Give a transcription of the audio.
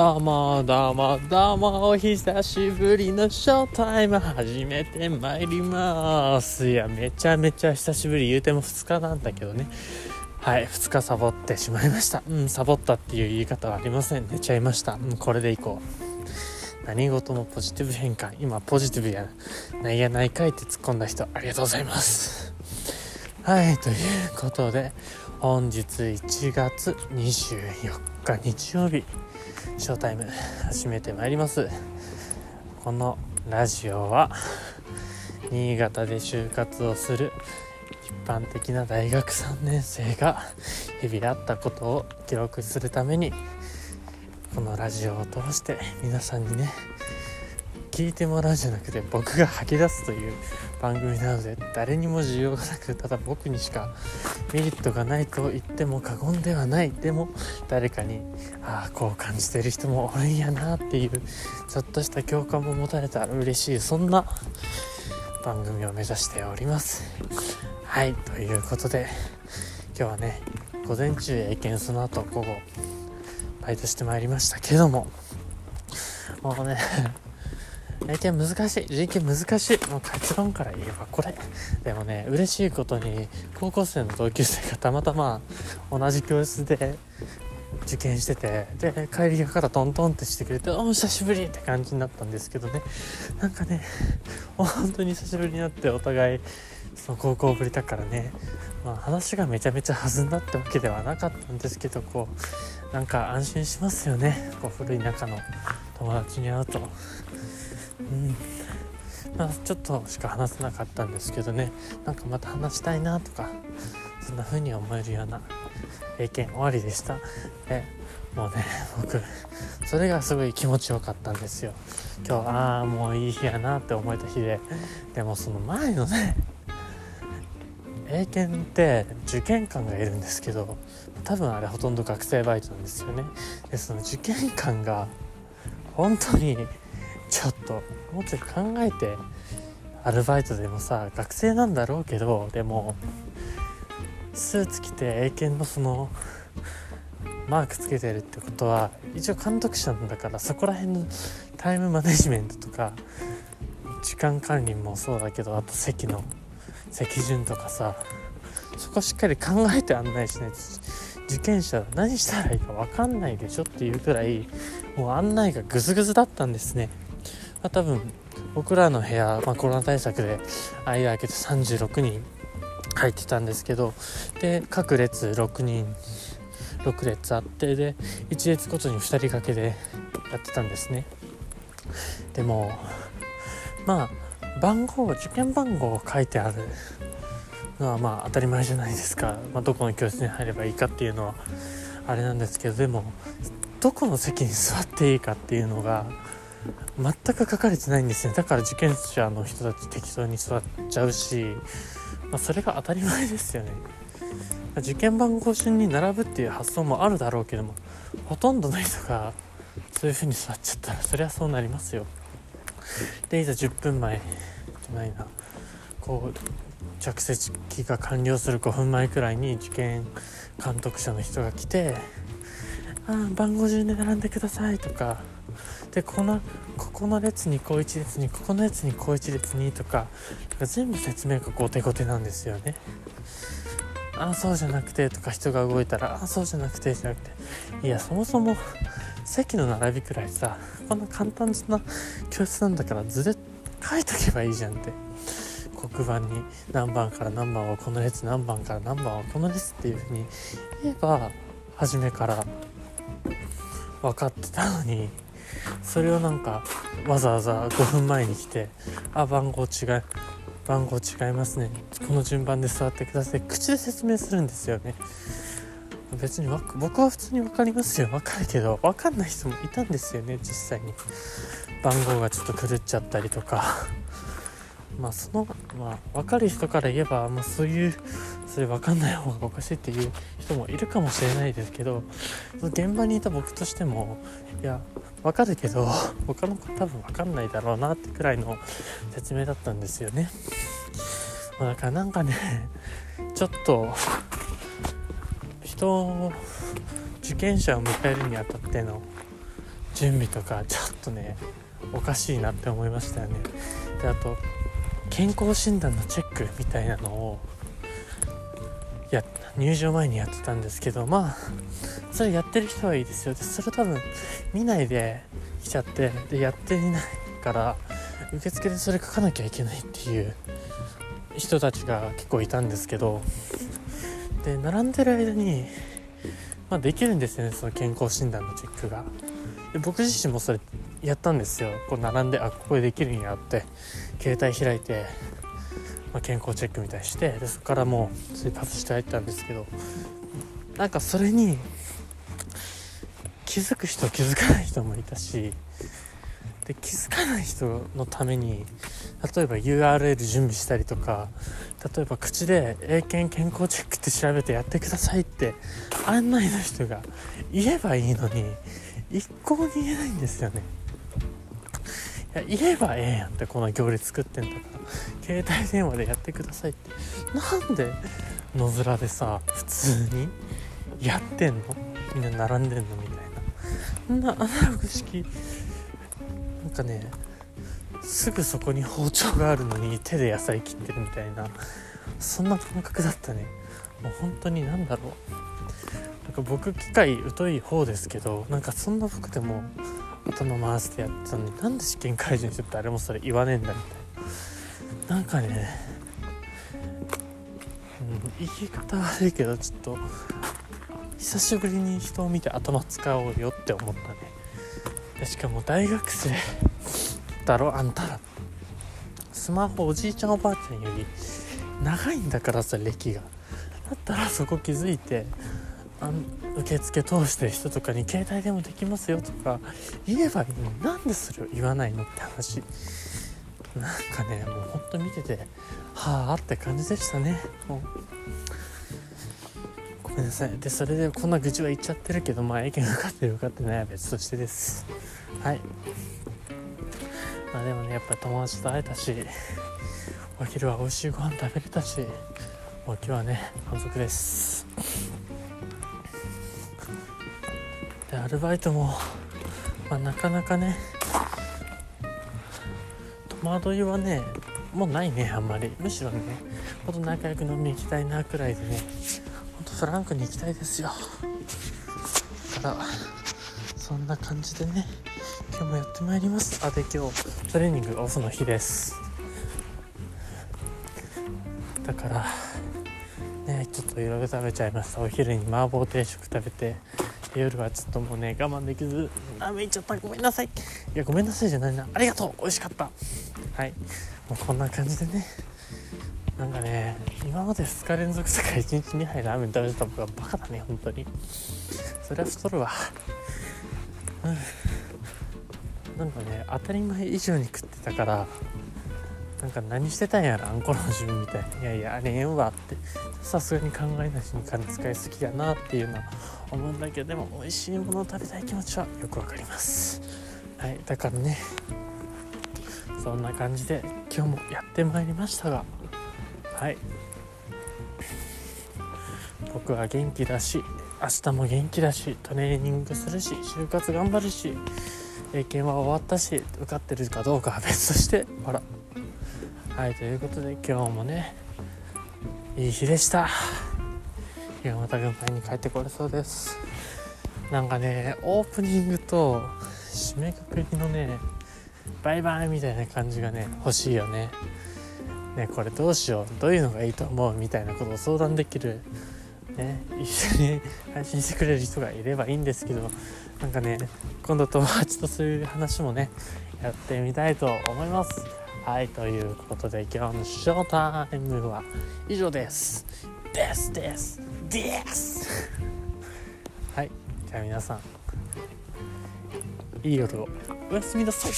どうもどうもどうもお久しぶりのショータイム始めてまいりますいやめちゃめちゃ久しぶり言うても2日なんだけどねはい2日サボってしまいましたうんサボったっていう言い方はありません寝ちゃいましたうんこれでいこう何事もポジティブ変換今ポジティブやないやないかいって突っ込んだ人ありがとうございますはいということで本日1月24日日曜日ショータイム始めてまいります。このラジオは新潟で就活をする一般的な大学3年生が日々あったことを記録するためにこのラジオを通して皆さんにね聞いてもらうじゃなくて僕が吐き出すという番組なので誰にも需要がなくただ僕にしかメリットがないと言っても過言ではない。でも誰かにああこう感じてる人もおるんやなっていうちょっとした共感も持たれたら嬉しいそんな番組を目指しております。はいということで今日はね午前中英検その後午後バイトしてまいりましたけどももうね 英検難しい人権難しいもう結論から言えばこれでもね嬉しいことに高校生の同級生がたまたま同じ教室で受験しててで帰り際からトントンってしてくれて「お久しぶり!」って感じになったんですけどねなんかね本当に久しぶりになってお互いその高校ぶりだからね、まあ、話がめちゃめちゃ弾んだってわけではなかったんですけどこうなんか安心しますよねこう古い仲の友達に会うと。うん。まあ、ちょっとしか話せなかったんですけどね。なんかまた話したいなとかそんな風に思えるような英検終わりでした。でもうね僕それがすごい気持ちよかったんですよ。今日ああもういい日やなって思えた日で。でもその前のね英検って受験官がいるんですけど多分あれほとんど学生バイトなんですよね。でその受験官が本当にちょっともうちょっと考えてアルバイトでもさ学生なんだろうけどでもスーツ着て英検のそのマークつけてるってことは一応監督者なんだからそこら辺のタイムマネジメントとか時間管理もそうだけどあと席の席順とかさそこしっかり考えて案内しないと受験者何したらいいか分かんないでしょっていうくらいもう案内がグズグズだったんですね。まあ、多分僕らの部屋、まあ、コロナ対策で間開けて36人入ってたんですけどで各列6人6列あってで1列ごとに2人掛けでやってたんですね。でもまあ番号受験番号を書いてあるのはまあ当たり前じゃないですか、まあ、どこの教室に入ればいいかっていうのはあれなんですけどでもどこの席に座っていいかっていうのが全く書かれてないんですね。だから受験者の人たち適当に座っちゃうし、まあ、それが当たり前ですよね。受験番号順に並ぶっていう発想もあるだろうけどもほとんどの人がそういう風に座っちゃったらそりゃそうなりますよ。でいざ10分前じゃないな。こう着席が完了する5分前くらいに受験監督者の人が来て「ああ番号順で並んでください」とかでこのここの列にこう一列にここの列にこう一列にとか全部説明が後手後手なんですよね。あそうじゃなくてとか人が動いたらああそうじゃなくてじゃなくて。いやそもそも席の並びくらいさこんな簡単な教室なんだから図で書いとけばいいじゃんって。黒板に何番から何番はこの列何番から何番はこの列っていうふうに言えば初めから分かってたのにそれをなんかわざわざ5分前に来て「あ番号違う番号違いますねこの順番で座ってください」口で説明するんですよね。別に僕は普通に分かりますよ。分かるけど分かんない人もいたんですよね実際に。番号がちょっと狂っちゃったりとか。まあそのまあ分かる人から言えば、まあ、そういうそれ分かんない方がおかしいっていう人もいるかもしれないですけど現場にいた僕としてもいや分かるけど他の子多分分かんないだろうなってくらいの説明だったんですよね、まあ、だからなんかねちょっと人を受験者を迎えるにあたっての準備とかちょっとねおかしいなって思いましたよね。であと健康診断のチェックみたいなのをや入場前にやってたんですけどまあそれやってる人はいいですよ。でそれ多分見ないで来ちゃってでやっていないから受付でそれ書かなきゃいけないっていう人たちが結構いたんですけどで並んでる間に、まあ、できるんですよねその健康診断のチェックが。で僕自身もそれやったんですよ。こう並んであここでできるんやって携帯開いて、まあ、健康チェックみたいにしてでそこからもう追発して入ったんですけどなんかそれに気づく人気づかない人もいたしで気づかない人のために例えば URL 準備したりとか例えば口で英検健康チェックって調べてやってくださいって案内の人が言えばいいのに一向に言えないんですよね。いや言えばええやんってこの行列作ってんだから。携帯電話でやってくださいって。なんで野面でさ普通にやってんの？みんな並んでんのみたいな。そんなアナログ式なんかねすぐそこに包丁があるのに手で野菜切ってるみたいな。そんな感覚だったね。もう本当に何だろう。僕機械疎い方ですけどなんかそんな僕でも頭回してやってたのになんで試験会場にして誰もそれ言わねえんだみたいな。なんかね、うん、言い方悪いけどちょっと久しぶりに人を見て頭使おうよって思ったね。しかも大学生だろあんたら。スマホおじいちゃんおばあちゃんより長いんだからさ歴が。だったらそこ気づいてあ受付通してる人とかに携帯でもできますよとか言えばいいのになんでそれを言わないのって話。なんかねもうほんと見ててはあって感じでしたね。もうごめんなさい。でそれでこんな愚痴は言っちゃってるけどまあ意見受かってる受かってないは別としてです。はい。まあでもねやっぱ友達と会えたしお昼は美味しいご飯食べれたしもう今日はね満足です。でアルバイトも、まあ、なかなかね戸惑いはねもうないねあんまり。むしろねほんと仲良く飲みに行きたいなくらいでねほんとフランクに行きたいですよ。だからそんな感じでね今日もやってまいります。あで今日トレーニングオフの日です。だからねちょっといろいろ食べちゃいました。お昼に麻婆定食食べて夜はちょっともうね我慢できず。ラーメン行っちゃったごめんなさい。いやごめんなさいじゃないな。ありがとう。美味しかった。はい。もうこんな感じでね。なんかね今まで2日連続とか1日2杯ラーメン食べてた僕はバカだね本当に。それは太るわ。うん。なんかね当たり前以上に食ってたからなんか何してたんやろあんこの自分みたいいやいやあれええんわって。さすがに考えなしに金使いすぎやなっていうのは思うんだけどでも美味しいものを食べたい気持ちはよくわかります。はいだからねそんな感じで今日もやってまいりましたが。はい。僕は元気だし明日も元気だしトレーニングするし就活頑張るし英検は終わったし受かってるかどうかは別としてほらはいということで今日もねいい日でした。今また群馬に帰ってこれそうです。なんかねオープニングと締めくくりのねバイバイみたいな感じがね欲しいよね。ねこれどうしようどういうのがいいと思うみたいなことを相談できるね一緒に 配信してくれる人がいればいいんですけどなんかね今度友達とそういう話もねやってみたいと思います。はいということで今日のショータイムは以上です。ですですです。はいじゃあ皆さんいい夜をおやすみなさい。